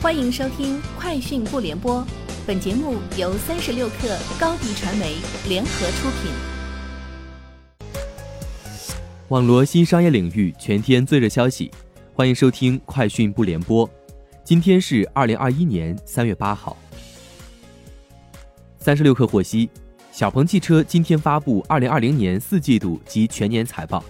欢迎收听《快讯不联播》，本节目由三十六克高低传媒联合出品。网罗新商业领域全天最热消息，欢迎收听《快讯不联播》。今天是二零二一年三月八号。三十六克获悉，小鹏汽车今天发布二零二零年四季度及全年财报。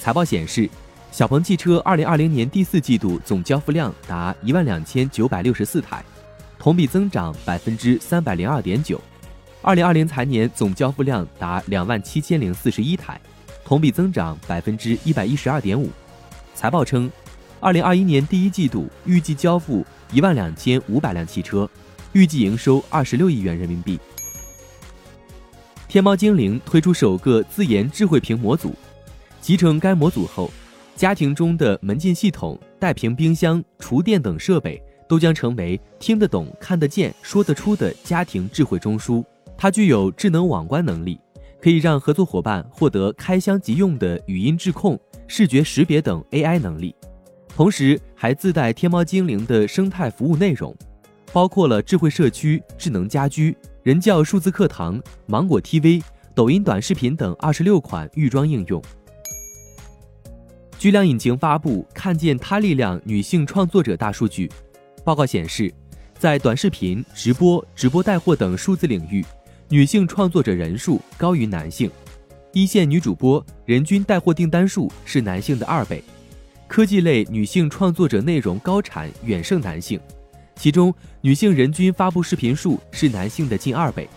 财报显示。小鹏汽车二零二零年第四季度总交付量达一万两千九百六十四台，同比增长百分之三百零二点九。二零二零财年总交付量达两万七千零四十一台，同比增长百分之一百一十二点五。财报称，二零二一年第一季度预计交付一万两千五百辆汽车，预计营收二十六亿元人民币。天猫精灵推出首个自研智慧屏模组，集成该模组后。家庭中的门禁系统、带屏冰箱、厨电等设备都将成为听得懂、看得见、说得出的家庭智慧中枢。它具有智能网关能力，可以让合作伙伴获得开箱即用的语音质控、视觉识别等 AI 能力。同时，还自带天猫精灵的生态服务内容，包括了智慧社区、智能家居、人教数字课堂、芒果 TV、抖音短视频等二十六款预装应用。巨量引擎发布看见他力量女性创作者大数据报告显示，在短视频、直播、直播带货等数字领域，女性创作者人数高于男性。一线女主播人均带货订单数是男性的二倍。科技类女性创作者内容高产远胜男性，其中女性人均发布视频数是男性的近二倍。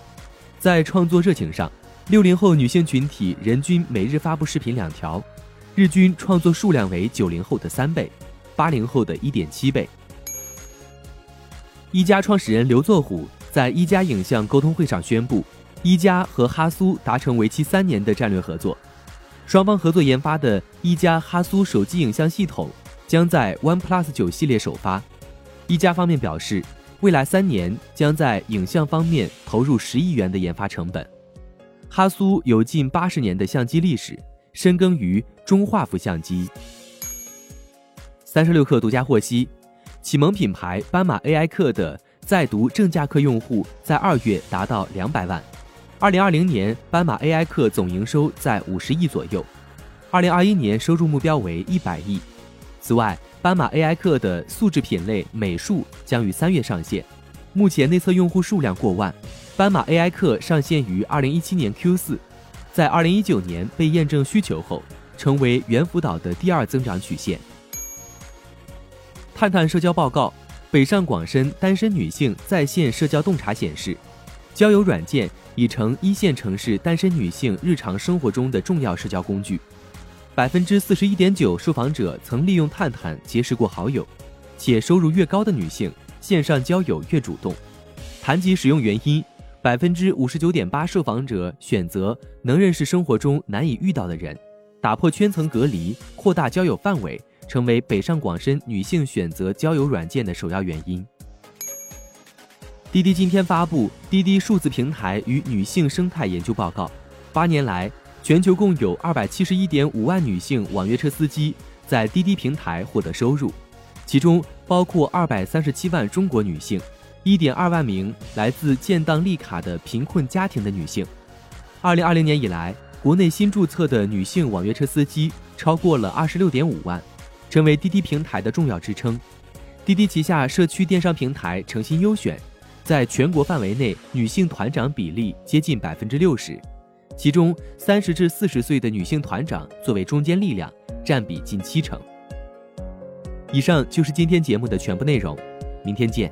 在创作热情上，六零后女性群体人均每日发布视频两条。日均创作数量为九零后的三倍，八零后的一点七倍。一加创始人刘作虎在一加影像沟通会上宣布，一加和哈苏达成为期三年的战略合作，双方合作研发的一加哈苏手机影像系统将在 OnePlus 九系列首发。一加方面表示，未来三年将在影像方面投入十亿元的研发成本。哈苏有近八十年的相机历史。深耕于中画幅相机。三十六氪独家获悉，启蒙品牌斑马 AI 课的在读正价课用户在二月达到两百万。二零二零年斑马 AI 课总营收在五十亿左右，二零二一年收入目标为一百亿。此外，斑马 AI 课的素质品类美术将于三月上线，目前内测用户数量过万。斑马 AI 课上线于二零一七年 Q 四。在二零一九年被验证需求后，成为猿辅导的第二增长曲线。探探社交报告：北上广深单身女性在线社交洞察显示，交友软件已成一线城市单身女性日常生活中的重要社交工具。百分之四十一点九受访者曾利用探探结识过好友，且收入越高的女性线上交友越主动。谈及使用原因。百分之五十九点八受访者选择能认识生活中难以遇到的人，打破圈层隔离，扩大交友范围，成为北上广深女性选择交友软件的首要原因。滴滴今天发布《滴滴数字平台与女性生态研究报告》，八年来，全球共有二百七十一点五万女性网约车司机在滴滴平台获得收入，其中包括二百三十七万中国女性。一点二万名来自建档立卡的贫困家庭的女性。二零二零年以来，国内新注册的女性网约车司机超过了二十六点五万，成为滴滴平台的重要支撑。滴滴旗下社区电商平台诚心优选，在全国范围内女性团长比例接近百分之六十，其中三十至四十岁的女性团长作为中坚力量，占比近七成。以上就是今天节目的全部内容，明天见。